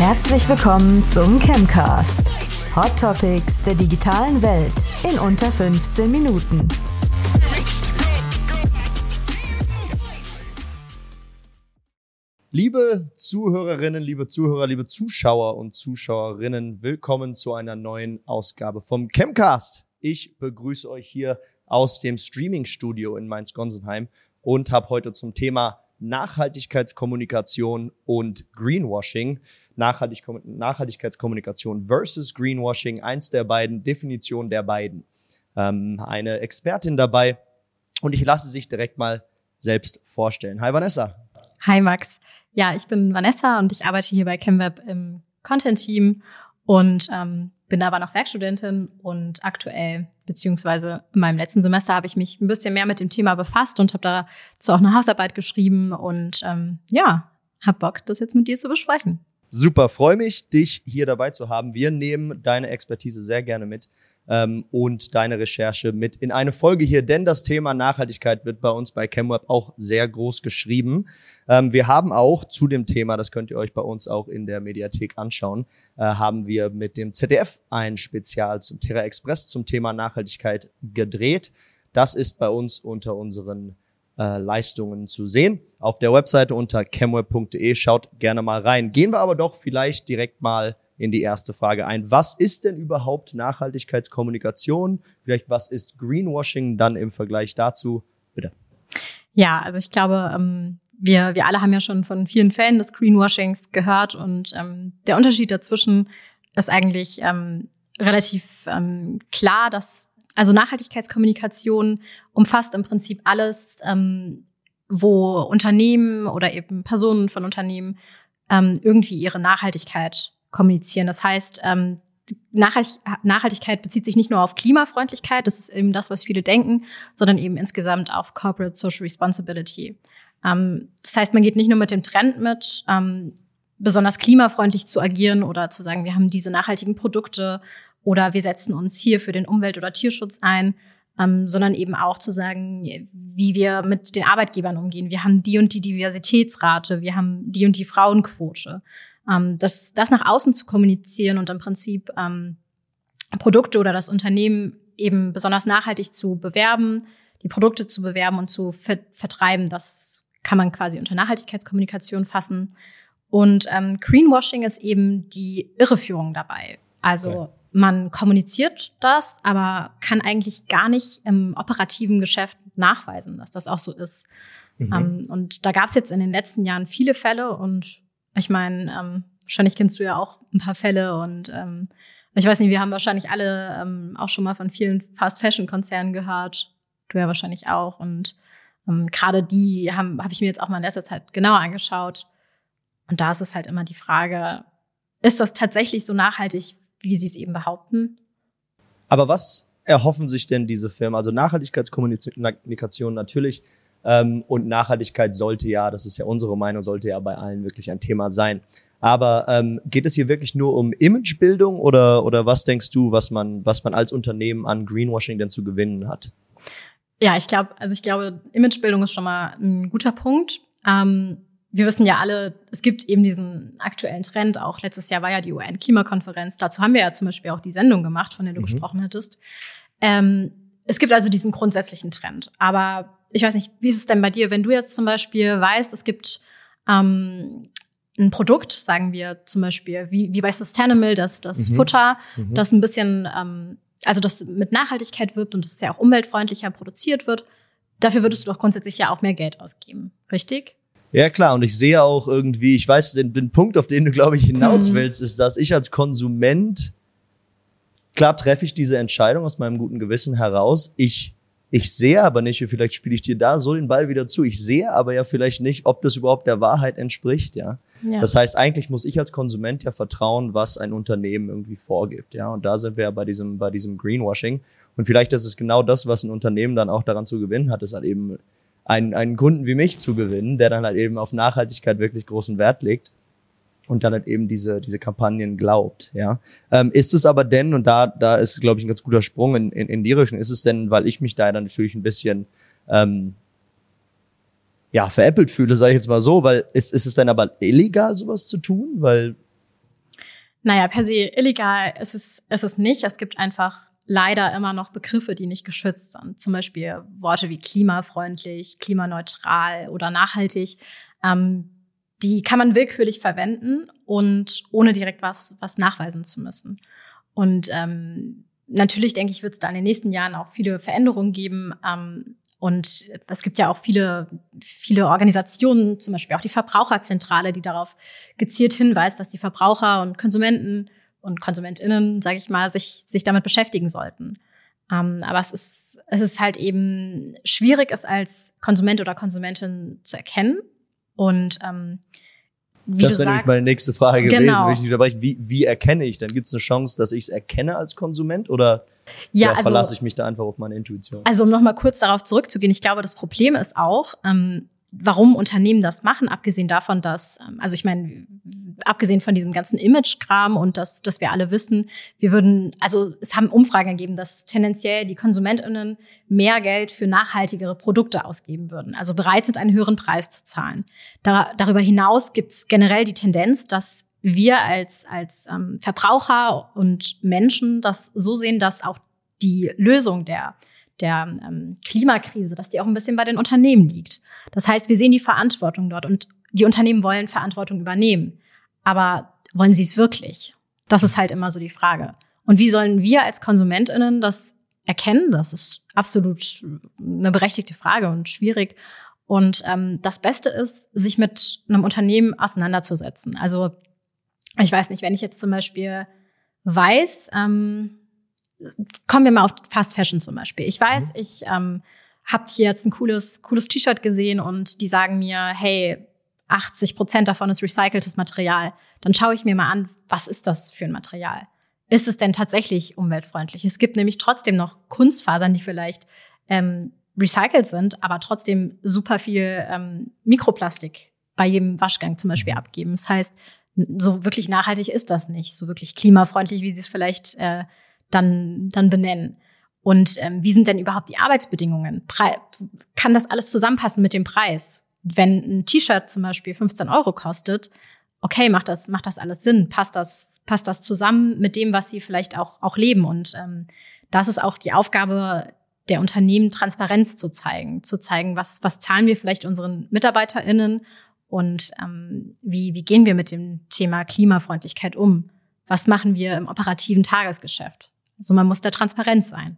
Herzlich willkommen zum Chemcast. Hot Topics der digitalen Welt in unter 15 Minuten. Liebe Zuhörerinnen, liebe Zuhörer, liebe Zuschauer und Zuschauerinnen, willkommen zu einer neuen Ausgabe vom Chemcast. Ich begrüße euch hier aus dem Streaming-Studio in Mainz-Gonsenheim und habe heute zum Thema Nachhaltigkeitskommunikation und Greenwashing, Nachhaltig Nachhaltigkeitskommunikation versus Greenwashing, eins der beiden, Definition der beiden. Ähm, eine Expertin dabei und ich lasse sich direkt mal selbst vorstellen. Hi Vanessa. Hi Max. Ja, ich bin Vanessa und ich arbeite hier bei ChemWeb im Content-Team und ähm, bin aber noch Werkstudentin und aktuell, beziehungsweise in meinem letzten Semester habe ich mich ein bisschen mehr mit dem Thema befasst und habe dazu auch eine Hausarbeit geschrieben und ähm, ja, hab Bock, das jetzt mit dir zu besprechen. Super, freue mich, dich hier dabei zu haben. Wir nehmen deine Expertise sehr gerne mit ähm, und deine Recherche mit in eine Folge hier, denn das Thema Nachhaltigkeit wird bei uns bei ChemWeb auch sehr groß geschrieben. Ähm, wir haben auch zu dem Thema, das könnt ihr euch bei uns auch in der Mediathek anschauen, äh, haben wir mit dem ZDF ein Spezial zum Terra Express zum Thema Nachhaltigkeit gedreht. Das ist bei uns unter unseren äh, Leistungen zu sehen. Auf der Webseite unter chemweb.de schaut gerne mal rein. Gehen wir aber doch vielleicht direkt mal in die erste Frage ein. Was ist denn überhaupt Nachhaltigkeitskommunikation? Vielleicht was ist Greenwashing dann im Vergleich dazu? Bitte. Ja, also ich glaube, ähm, wir, wir alle haben ja schon von vielen Fällen des Greenwashings gehört und ähm, der Unterschied dazwischen ist eigentlich ähm, relativ klar, dass also Nachhaltigkeitskommunikation umfasst im Prinzip alles, wo Unternehmen oder eben Personen von Unternehmen irgendwie ihre Nachhaltigkeit kommunizieren. Das heißt, ähm, Nachhaltigkeit bezieht sich nicht nur auf Klimafreundlichkeit, das ist eben das, was viele denken, sondern eben insgesamt auf Corporate Social Responsibility. Ähm, das heißt, man geht nicht nur mit dem Trend mit, ähm, besonders klimafreundlich zu agieren oder zu sagen, wir haben diese nachhaltigen Produkte oder wir setzen uns hier für den Umwelt- oder Tierschutz ein, ähm, sondern eben auch zu sagen, wie wir mit den Arbeitgebern umgehen. Wir haben die und die Diversitätsrate, wir haben die und die Frauenquote ähm, das, das nach außen zu kommunizieren und im Prinzip ähm, Produkte oder das Unternehmen eben besonders nachhaltig zu bewerben, die Produkte zu bewerben und zu ver vertreiben, das kann man quasi unter Nachhaltigkeitskommunikation fassen. Und ähm, Greenwashing ist eben die Irreführung dabei. Also okay. man kommuniziert das, aber kann eigentlich gar nicht im operativen Geschäft nachweisen, dass das auch so ist. Mhm. Ähm, und da gab es jetzt in den letzten Jahren viele Fälle und ich meine, ähm, wahrscheinlich kennst du ja auch ein paar Fälle und ähm, ich weiß nicht, wir haben wahrscheinlich alle ähm, auch schon mal von vielen Fast-Fashion-Konzernen gehört. Du ja wahrscheinlich auch. Und ähm, gerade die habe hab ich mir jetzt auch mal in letzter Zeit genauer angeschaut. Und da ist es halt immer die Frage, ist das tatsächlich so nachhaltig, wie sie es eben behaupten? Aber was erhoffen sich denn diese Firmen? Also Nachhaltigkeitskommunikation natürlich und Nachhaltigkeit sollte ja, das ist ja unsere Meinung, sollte ja bei allen wirklich ein Thema sein. Aber ähm, geht es hier wirklich nur um Imagebildung oder, oder was denkst du, was man, was man als Unternehmen an Greenwashing denn zu gewinnen hat? Ja, ich glaube, also ich glaube, Imagebildung ist schon mal ein guter Punkt. Ähm, wir wissen ja alle, es gibt eben diesen aktuellen Trend. Auch letztes Jahr war ja die UN-Klimakonferenz. Dazu haben wir ja zum Beispiel auch die Sendung gemacht, von der du mhm. gesprochen hattest. Ähm, es gibt also diesen grundsätzlichen Trend. Aber ich weiß nicht, wie ist es denn bei dir, wenn du jetzt zum Beispiel weißt, es gibt ähm, ein Produkt, sagen wir zum Beispiel, wie, wie bei Sustainable, das, das mhm. Futter, mhm. das ein bisschen, ähm, also das mit Nachhaltigkeit wirbt und das ja auch umweltfreundlicher produziert wird, dafür würdest du doch grundsätzlich ja auch mehr Geld ausgeben, richtig? Ja, klar. Und ich sehe auch irgendwie, ich weiß, den, den Punkt, auf den du, glaube ich, hinaus mhm. willst, ist, dass ich als Konsument, klar treffe ich diese Entscheidung aus meinem guten Gewissen heraus. Ich ich sehe aber nicht, vielleicht spiele ich dir da so den Ball wieder zu. Ich sehe aber ja vielleicht nicht, ob das überhaupt der Wahrheit entspricht, ja. ja. Das heißt, eigentlich muss ich als Konsument ja vertrauen, was ein Unternehmen irgendwie vorgibt, ja. Und da sind wir ja bei diesem, bei diesem Greenwashing. Und vielleicht ist es genau das, was ein Unternehmen dann auch daran zu gewinnen hat, ist halt eben einen, einen Kunden wie mich zu gewinnen, der dann halt eben auf Nachhaltigkeit wirklich großen Wert legt und dann halt eben diese, diese Kampagnen glaubt, ja. Ähm, ist es aber denn, und da, da ist, glaube ich, ein ganz guter Sprung in, in, in die Richtung, ist es denn, weil ich mich da dann natürlich ein bisschen, ähm, ja, veräppelt fühle, sage ich jetzt mal so, weil ist, ist es denn aber illegal, sowas zu tun? Weil Naja, per se illegal ist es, ist es nicht. Es gibt einfach leider immer noch Begriffe, die nicht geschützt sind. Zum Beispiel Worte wie klimafreundlich, klimaneutral oder nachhaltig. Ähm, die kann man willkürlich verwenden und ohne direkt was, was nachweisen zu müssen. Und ähm, natürlich, denke ich, wird es da in den nächsten Jahren auch viele Veränderungen geben. Ähm, und es gibt ja auch viele, viele Organisationen, zum Beispiel auch die Verbraucherzentrale, die darauf gezielt hinweist, dass die Verbraucher und Konsumenten und KonsumentInnen, sage ich mal, sich, sich damit beschäftigen sollten. Ähm, aber es ist, es ist halt eben schwierig, es als Konsument oder Konsumentin zu erkennen. Und ähm, wie das wäre nämlich meine nächste Frage gewesen, genau. unterbreche. Wie, wie erkenne ich? Dann gibt es eine Chance, dass ich es erkenne als Konsument oder ja, ja also, verlasse ich mich da einfach auf meine Intuition? Also um nochmal kurz darauf zurückzugehen, ich glaube, das Problem ist auch, ähm, warum Unternehmen das machen, abgesehen davon, dass, ähm, also ich meine, abgesehen von diesem ganzen Image-Kram und dass, dass wir alle wissen, wir würden, also es haben Umfragen gegeben, dass tendenziell die KonsumentInnen mehr Geld für nachhaltigere Produkte ausgeben würden, also bereit sind, einen höheren Preis zu zahlen. Da, darüber hinaus gibt es generell die Tendenz, dass wir als, als ähm, Verbraucher und Menschen das so sehen, dass auch die Lösung der der ähm, Klimakrise, dass die auch ein bisschen bei den Unternehmen liegt. Das heißt, wir sehen die Verantwortung dort und die Unternehmen wollen Verantwortung übernehmen. Aber wollen sie es wirklich? Das ist halt immer so die Frage. Und wie sollen wir als KonsumentInnen das erkennen? Das ist absolut eine berechtigte Frage und schwierig. Und ähm, das Beste ist, sich mit einem Unternehmen auseinanderzusetzen. Also ich weiß nicht, wenn ich jetzt zum Beispiel weiß, ähm, kommen wir mal auf Fast Fashion zum Beispiel. Ich weiß, mhm. ich ähm, habe hier jetzt ein cooles, cooles T-Shirt gesehen und die sagen mir, hey, 80 Prozent davon ist recyceltes Material. Dann schaue ich mir mal an, was ist das für ein Material? Ist es denn tatsächlich umweltfreundlich? Es gibt nämlich trotzdem noch Kunstfasern, die vielleicht ähm, recycelt sind, aber trotzdem super viel ähm, Mikroplastik bei jedem Waschgang zum Beispiel mhm. abgeben. Das heißt, so wirklich nachhaltig ist das nicht, so wirklich klimafreundlich, wie sie es vielleicht äh, dann, dann benennen. Und ähm, wie sind denn überhaupt die Arbeitsbedingungen? Pre kann das alles zusammenpassen mit dem Preis? Wenn ein T-Shirt zum Beispiel 15 Euro kostet, okay, macht das, macht das alles Sinn? Passt das, passt das zusammen mit dem, was sie vielleicht auch, auch leben? Und ähm, das ist auch die Aufgabe der Unternehmen, Transparenz zu zeigen, zu zeigen, was, was zahlen wir vielleicht unseren MitarbeiterInnen und ähm, wie, wie gehen wir mit dem Thema Klimafreundlichkeit um? Was machen wir im operativen Tagesgeschäft? Also man muss da transparent sein.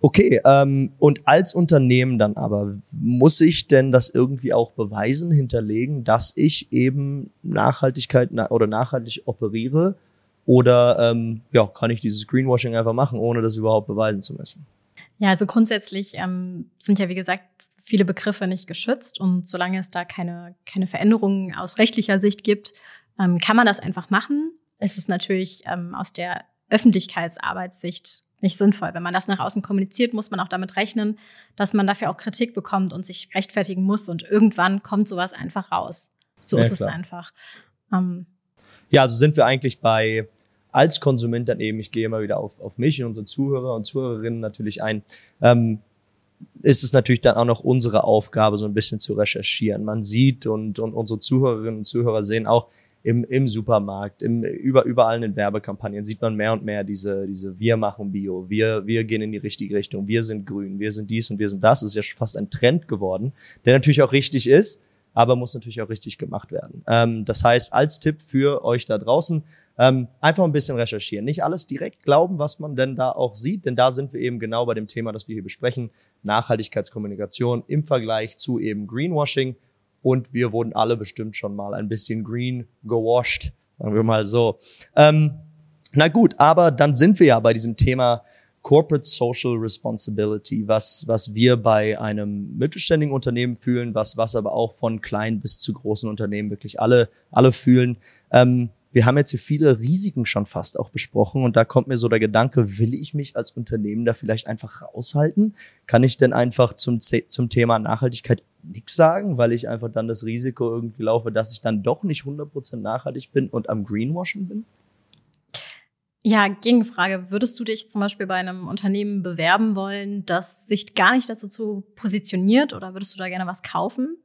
Okay, ähm, und als Unternehmen dann aber, muss ich denn das irgendwie auch beweisen, hinterlegen, dass ich eben Nachhaltigkeit na oder nachhaltig operiere? Oder ähm, ja, kann ich dieses Greenwashing einfach machen, ohne das überhaupt beweisen zu müssen? Ja, also grundsätzlich ähm, sind ja, wie gesagt, viele Begriffe nicht geschützt und solange es da keine, keine Veränderungen aus rechtlicher Sicht gibt, ähm, kann man das einfach machen. Es ist natürlich ähm, aus der Öffentlichkeitsarbeitssicht nicht sinnvoll. Wenn man das nach außen kommuniziert, muss man auch damit rechnen, dass man dafür auch Kritik bekommt und sich rechtfertigen muss. Und irgendwann kommt sowas einfach raus. So ja, ist klar. es einfach. Ähm, ja, also sind wir eigentlich bei als Konsument dann eben, ich gehe immer wieder auf, auf mich und unsere Zuhörer und Zuhörerinnen natürlich ein, ähm, ist es natürlich dann auch noch unsere Aufgabe, so ein bisschen zu recherchieren. Man sieht und, und unsere Zuhörerinnen und Zuhörer sehen auch, im, im Supermarkt, im, über, überall in den Werbekampagnen sieht man mehr und mehr diese, diese wir machen Bio, wir, wir gehen in die richtige Richtung, wir sind grün, wir sind dies und wir sind das. das ist ja fast ein Trend geworden, der natürlich auch richtig ist, aber muss natürlich auch richtig gemacht werden. Ähm, das heißt, als Tipp für euch da draußen, ähm, einfach ein bisschen recherchieren. Nicht alles direkt glauben, was man denn da auch sieht, denn da sind wir eben genau bei dem Thema, das wir hier besprechen, Nachhaltigkeitskommunikation im Vergleich zu eben Greenwashing und wir wurden alle bestimmt schon mal ein bisschen green gewasht, sagen wir mal so. Ähm, na gut, aber dann sind wir ja bei diesem Thema Corporate Social Responsibility, was, was wir bei einem mittelständigen Unternehmen fühlen, was, was aber auch von klein bis zu großen Unternehmen wirklich alle, alle fühlen. Ähm, wir haben jetzt hier viele Risiken schon fast auch besprochen und da kommt mir so der Gedanke, will ich mich als Unternehmen da vielleicht einfach raushalten? Kann ich denn einfach zum, zum Thema Nachhaltigkeit nichts sagen, weil ich einfach dann das Risiko irgendwie laufe, dass ich dann doch nicht 100% nachhaltig bin und am Greenwashing bin? Ja, Gegenfrage. Würdest du dich zum Beispiel bei einem Unternehmen bewerben wollen, das sich gar nicht dazu positioniert oder würdest du da gerne was kaufen?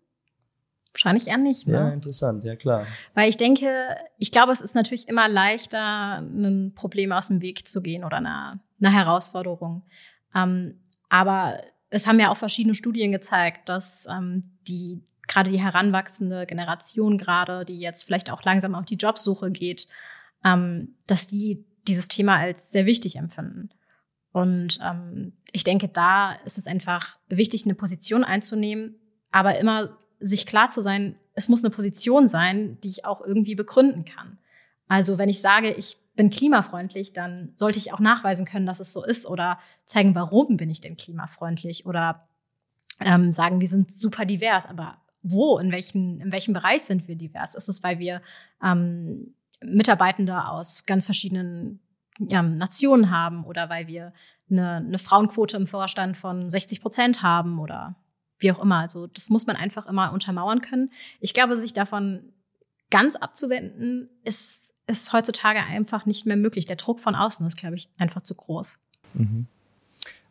Wahrscheinlich eher nicht. Ne? Ja, interessant, ja klar. Weil ich denke, ich glaube, es ist natürlich immer leichter, ein Problem aus dem Weg zu gehen oder eine, eine Herausforderung. Ähm, aber es haben ja auch verschiedene Studien gezeigt, dass ähm, die gerade die heranwachsende Generation gerade, die jetzt vielleicht auch langsam auf die Jobsuche geht, ähm, dass die dieses Thema als sehr wichtig empfinden. Und ähm, ich denke, da ist es einfach wichtig, eine Position einzunehmen, aber immer sich klar zu sein, es muss eine Position sein, die ich auch irgendwie begründen kann. Also wenn ich sage, ich bin klimafreundlich, dann sollte ich auch nachweisen können, dass es so ist oder zeigen, warum bin ich denn klimafreundlich oder ähm, sagen, wir sind super divers, aber wo, in welchen, in welchem Bereich sind wir divers? Ist es, weil wir ähm, Mitarbeitende aus ganz verschiedenen ja, Nationen haben oder weil wir eine, eine Frauenquote im Vorstand von 60 Prozent haben oder wie auch immer. Also das muss man einfach immer untermauern können. Ich glaube, sich davon ganz abzuwenden, ist, ist heutzutage einfach nicht mehr möglich. Der Druck von außen ist, glaube ich, einfach zu groß. Mhm.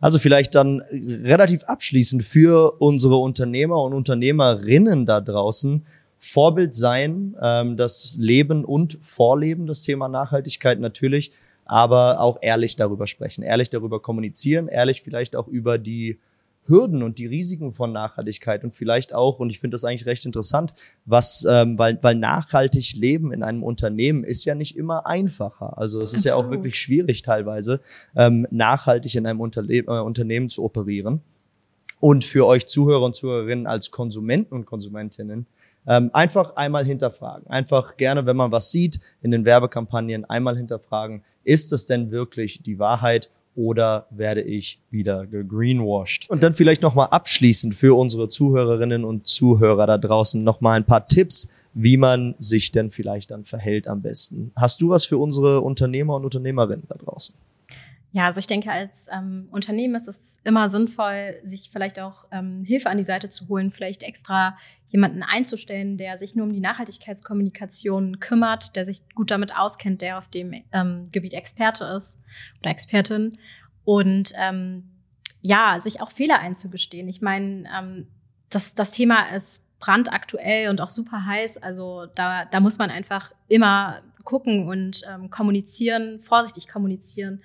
Also vielleicht dann relativ abschließend für unsere Unternehmer und Unternehmerinnen da draußen. Vorbild sein, ähm, das Leben und Vorleben, das Thema Nachhaltigkeit natürlich, aber auch ehrlich darüber sprechen, ehrlich darüber kommunizieren, ehrlich vielleicht auch über die Hürden und die Risiken von Nachhaltigkeit und vielleicht auch, und ich finde das eigentlich recht interessant, was, ähm, weil, weil nachhaltig leben in einem Unternehmen ist ja nicht immer einfacher. Also es ist Absolut. ja auch wirklich schwierig teilweise, ähm, nachhaltig in einem Unterle äh, Unternehmen zu operieren. Und für euch Zuhörer und Zuhörerinnen als Konsumenten und Konsumentinnen, ähm, einfach einmal hinterfragen. Einfach gerne, wenn man was sieht in den Werbekampagnen, einmal hinterfragen, ist es denn wirklich die Wahrheit oder werde ich wieder gegreenwashed? Und dann vielleicht nochmal abschließend für unsere Zuhörerinnen und Zuhörer da draußen nochmal ein paar Tipps, wie man sich denn vielleicht dann verhält am besten. Hast du was für unsere Unternehmer und Unternehmerinnen da draußen? Ja, also ich denke, als ähm, Unternehmen ist es immer sinnvoll, sich vielleicht auch ähm, Hilfe an die Seite zu holen, vielleicht extra jemanden einzustellen, der sich nur um die Nachhaltigkeitskommunikation kümmert, der sich gut damit auskennt, der auf dem ähm, Gebiet Experte ist oder Expertin. Und ähm, ja, sich auch Fehler einzugestehen. Ich meine, ähm, das, das Thema ist brandaktuell und auch super heiß. Also da, da muss man einfach immer gucken und ähm, kommunizieren, vorsichtig kommunizieren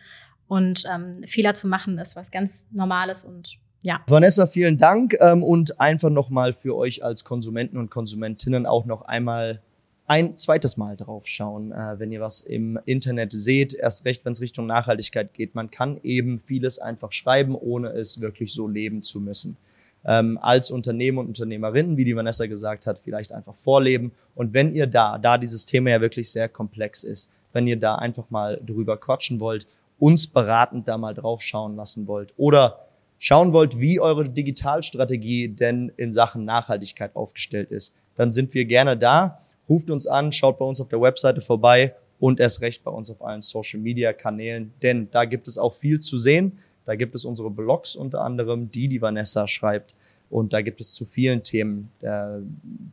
und ähm, Fehler zu machen ist was ganz Normales und ja. Vanessa, vielen Dank ähm, und einfach nochmal für euch als Konsumenten und Konsumentinnen auch noch einmal ein zweites Mal drauf schauen, äh, wenn ihr was im Internet seht, erst recht, wenn es Richtung Nachhaltigkeit geht. Man kann eben vieles einfach schreiben, ohne es wirklich so leben zu müssen. Ähm, als Unternehmer und Unternehmerinnen, wie die Vanessa gesagt hat, vielleicht einfach vorleben. Und wenn ihr da, da dieses Thema ja wirklich sehr komplex ist, wenn ihr da einfach mal drüber quatschen wollt uns beratend da mal drauf schauen lassen wollt oder schauen wollt, wie eure Digitalstrategie denn in Sachen Nachhaltigkeit aufgestellt ist, dann sind wir gerne da. Ruft uns an, schaut bei uns auf der Webseite vorbei und erst recht bei uns auf allen Social Media Kanälen, denn da gibt es auch viel zu sehen. Da gibt es unsere Blogs unter anderem, die die Vanessa schreibt. Und da gibt es zu vielen Themen, der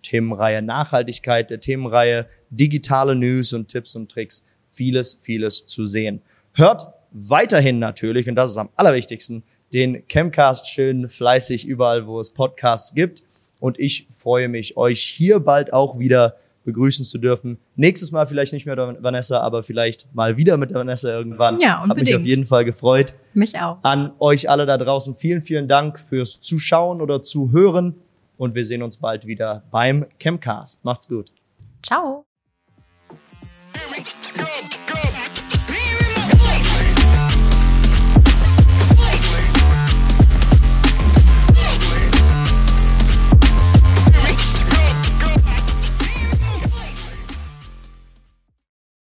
Themenreihe Nachhaltigkeit, der Themenreihe digitale News und Tipps und Tricks, vieles, vieles zu sehen. Hört weiterhin natürlich, und das ist am allerwichtigsten, den Chemcast schön fleißig überall, wo es Podcasts gibt. Und ich freue mich, euch hier bald auch wieder begrüßen zu dürfen. Nächstes Mal vielleicht nicht mehr mit Vanessa, aber vielleicht mal wieder mit Vanessa irgendwann. Ja, unbedingt. Hab mich auf jeden Fall gefreut. Mich auch. An euch alle da draußen vielen, vielen Dank fürs Zuschauen oder Zuhören und wir sehen uns bald wieder beim Chemcast. Macht's gut. Ciao.